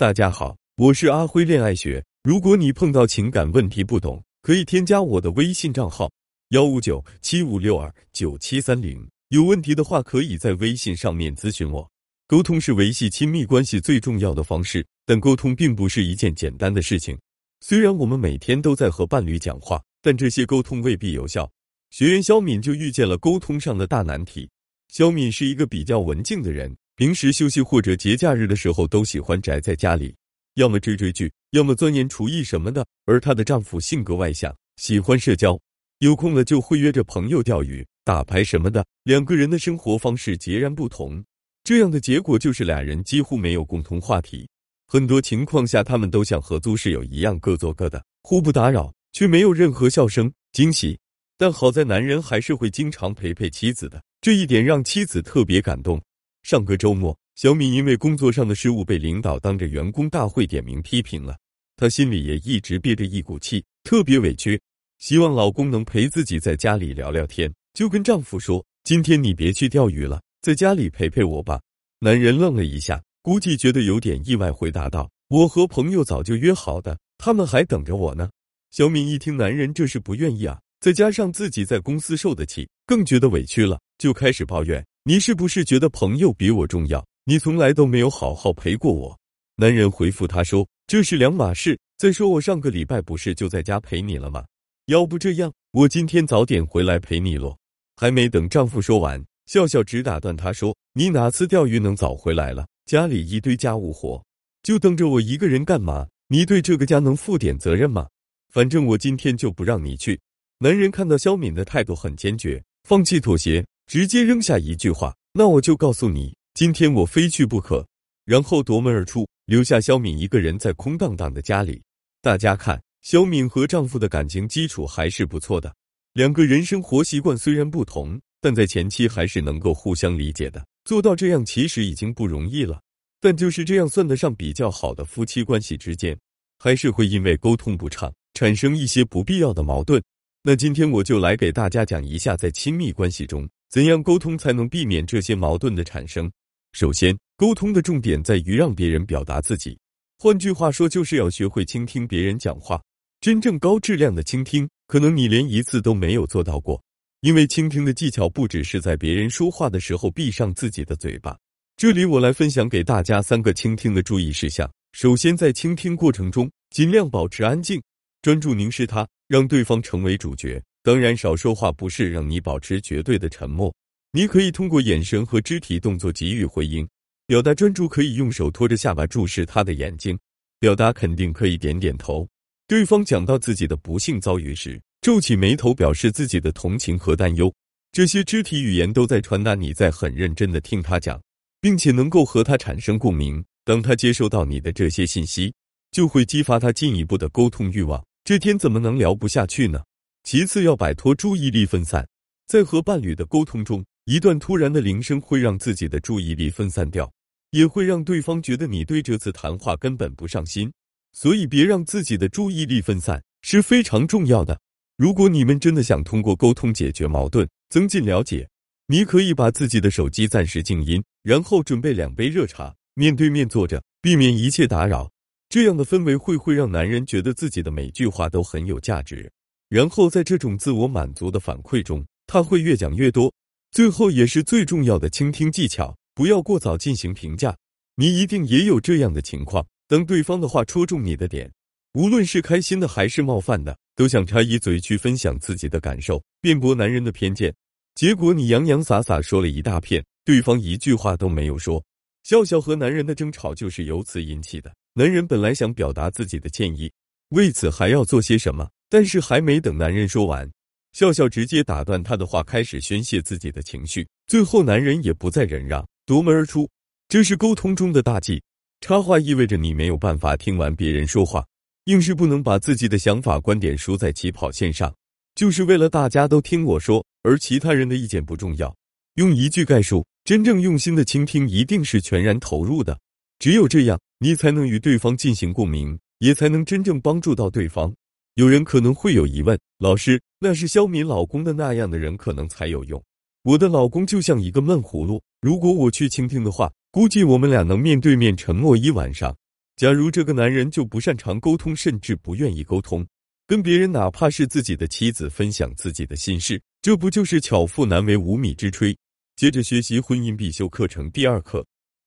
大家好，我是阿辉恋爱学。如果你碰到情感问题不懂，可以添加我的微信账号幺五九七五六二九七三零。有问题的话，可以在微信上面咨询我。沟通是维系亲密关系最重要的方式，但沟通并不是一件简单的事情。虽然我们每天都在和伴侣讲话，但这些沟通未必有效。学员肖敏就遇见了沟通上的大难题。肖敏是一个比较文静的人。平时休息或者节假日的时候，都喜欢宅在家里，要么追追剧，要么钻研厨艺什么的。而她的丈夫性格外向，喜欢社交，有空了就会约着朋友钓鱼、打牌什么的。两个人的生活方式截然不同，这样的结果就是俩人几乎没有共同话题。很多情况下，他们都像合租室友一样，各做各的，互不打扰，却没有任何笑声、惊喜。但好在男人还是会经常陪陪妻子的，这一点让妻子特别感动。上个周末，小米因为工作上的失误被领导当着员工大会点名批评了，她心里也一直憋着一股气，特别委屈，希望老公能陪自己在家里聊聊天，就跟丈夫说：“今天你别去钓鱼了，在家里陪陪我吧。”男人愣了一下，估计觉得有点意外，回答道：“我和朋友早就约好的，他们还等着我呢。”小敏一听男人这是不愿意啊，再加上自己在公司受的气，更觉得委屈了，就开始抱怨。你是不是觉得朋友比我重要？你从来都没有好好陪过我。男人回复她说：“这是两码事。再说我上个礼拜不是就在家陪你了吗？要不这样，我今天早点回来陪你咯。”还没等丈夫说完，笑笑直打断他说：“你哪次钓鱼能早回来了？家里一堆家务活，就等着我一个人干嘛？你对这个家能负点责任吗？反正我今天就不让你去。”男人看到肖敏的态度很坚决，放弃妥协。直接扔下一句话，那我就告诉你，今天我非去不可。然后夺门而出，留下肖敏一个人在空荡荡的家里。大家看，肖敏和丈夫的感情基础还是不错的，两个人生活习惯虽然不同，但在前期还是能够互相理解的。做到这样其实已经不容易了，但就是这样算得上比较好的夫妻关系之间，还是会因为沟通不畅产生一些不必要的矛盾。那今天我就来给大家讲一下，在亲密关系中。怎样沟通才能避免这些矛盾的产生？首先，沟通的重点在于让别人表达自己。换句话说，就是要学会倾听别人讲话。真正高质量的倾听，可能你连一次都没有做到过。因为倾听的技巧不只是在别人说话的时候闭上自己的嘴巴。这里我来分享给大家三个倾听的注意事项。首先，在倾听过程中，尽量保持安静，专注凝视他，让对方成为主角。当然，少说话不是让你保持绝对的沉默，你可以通过眼神和肢体动作给予回应。表达专注可以用手托着下巴注视他的眼睛，表达肯定可以点点头。对方讲到自己的不幸遭遇时，皱起眉头表示自己的同情和担忧。这些肢体语言都在传达你在很认真的听他讲，并且能够和他产生共鸣。当他接收到你的这些信息，就会激发他进一步的沟通欲望。这天怎么能聊不下去呢？其次，要摆脱注意力分散。在和伴侣的沟通中，一段突然的铃声会让自己的注意力分散掉，也会让对方觉得你对这次谈话根本不上心。所以，别让自己的注意力分散是非常重要的。如果你们真的想通过沟通解决矛盾、增进了解，你可以把自己的手机暂时静音，然后准备两杯热茶，面对面坐着，避免一切打扰。这样的氛围会会让男人觉得自己的每句话都很有价值。然后在这种自我满足的反馈中，他会越讲越多。最后也是最重要的倾听技巧，不要过早进行评价。你一定也有这样的情况：当对方的话戳中你的点，无论是开心的还是冒犯的，都想插一嘴去分享自己的感受，辩驳男人的偏见。结果你洋洋洒洒说了一大片，对方一句话都没有说。笑笑和男人的争吵就是由此引起的。男人本来想表达自己的歉意，为此还要做些什么？但是还没等男人说完，笑笑直接打断他的话，开始宣泄自己的情绪。最后，男人也不再忍让，夺门而出。这是沟通中的大忌。插话意味着你没有办法听完别人说话，硬是不能把自己的想法观点输在起跑线上，就是为了大家都听我说，而其他人的意见不重要。用一句概述：真正用心的倾听，一定是全然投入的。只有这样，你才能与对方进行共鸣，也才能真正帮助到对方。有人可能会有疑问，老师，那是肖敏老公的那样的人可能才有用。我的老公就像一个闷葫芦，如果我去倾听的话，估计我们俩能面对面沉默一晚上。假如这个男人就不擅长沟通，甚至不愿意沟通，跟别人哪怕是自己的妻子分享自己的心事，这不就是巧妇难为无米之炊？接着学习婚姻必修课程第二课。